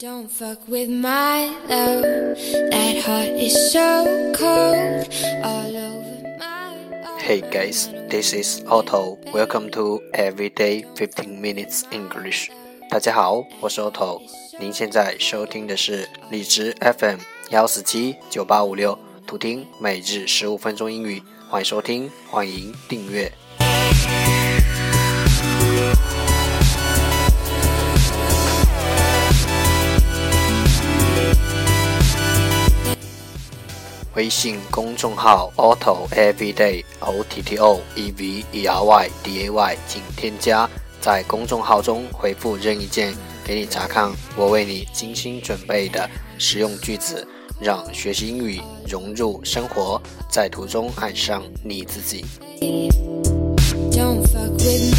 Don't fuck with my love. That heart is so cold all over my. Hey guys, this is Otto. Welcome to Everyday 15 Minutes English. 大家好，我是 Otto。您现在收听的是荔枝 FM 幺四七九八五六，图听每日十五分钟英语。欢迎收听，欢迎订阅。微信公众号 auto Everyday O T T O E V E R Y D A Y，请添加，在公众号中回复任意键，给你查看我为你精心准备的实用句子，让学习英语融入生活，在途中爱上你自己。Don't fuck with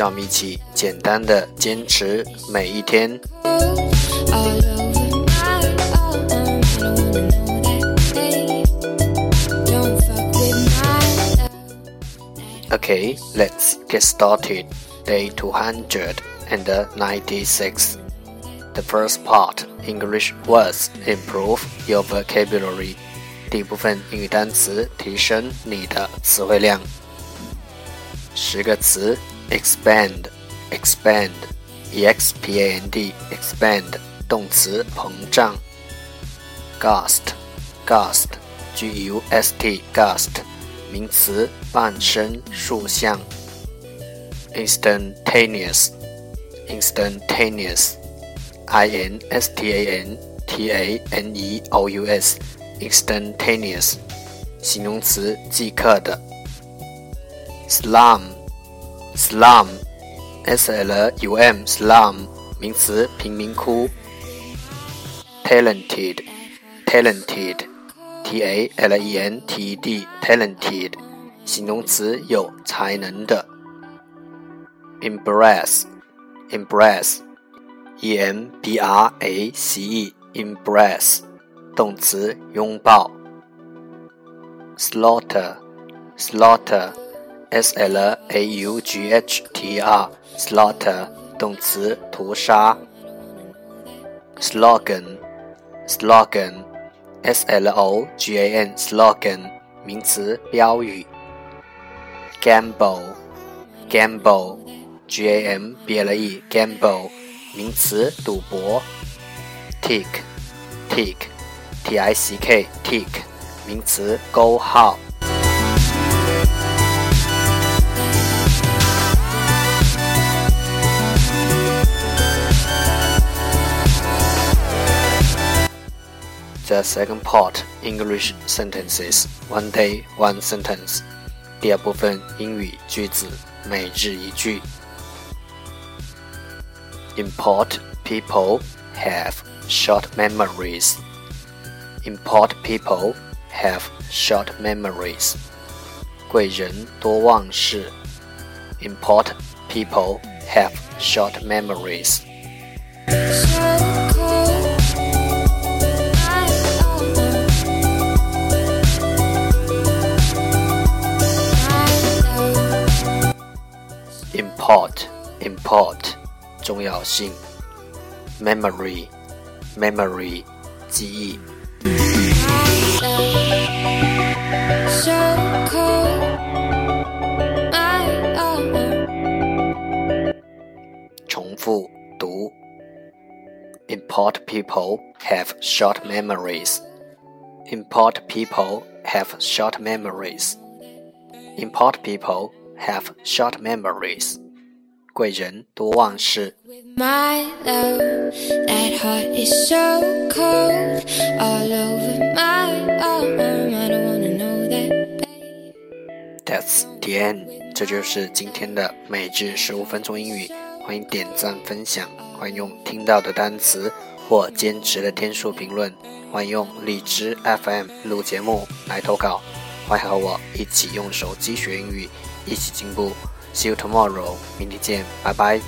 让我们一起简单的坚持每一天。 All over my. I don't wanna know that. Don't fuck with my love. Okay, let's get started. Day 296. The first part, English words, improve your vocabulary. 第一部分英语单词，提升你的词汇量。 十个词：expand, expand, e x p a n d, expand，动词，膨胀。gust, gust, g u s t, gust，名词，半身竖向。instantaneous, instantaneous, i n s t a n t a n e o u s, instantaneous，形容词，即刻的。Slum, slum, s l u m, slum，名词，贫民窟。talented, talented, t a l e n t e d, talented，形容词，有才能的。embrace, embrace, e m b r a c e, embrace，动词，拥抱。slaughter, slaughter, S l a u g h t r slaughter，动词，屠杀。slogan, slogan, s l o g a n, slogan，名词，标语。gamble, gamble, g a m b l e, gamble，名词，赌博。tick, tick, t i c k, tick，名词，勾号。The second part English sentences one day one sentence。第二部分英语句子每日一句。Import people have short memories. Import people have short memories. 贵人多忘事。Import people have short memories. import import 重要性，memory memory 记忆 So cold. I love. 重复读。Import people have short memories. Import people have short memories. Import people have short memories. 贵人多忘事。That's the end。这就是今天的每日十五分钟英语。欢迎点赞分享，欢迎用听到的单词或坚持的天数评论，欢迎用荔枝 FM 录节目来投稿，欢迎和我一起用手机学英语，一起进步。See you tomorrow，明天见，拜拜。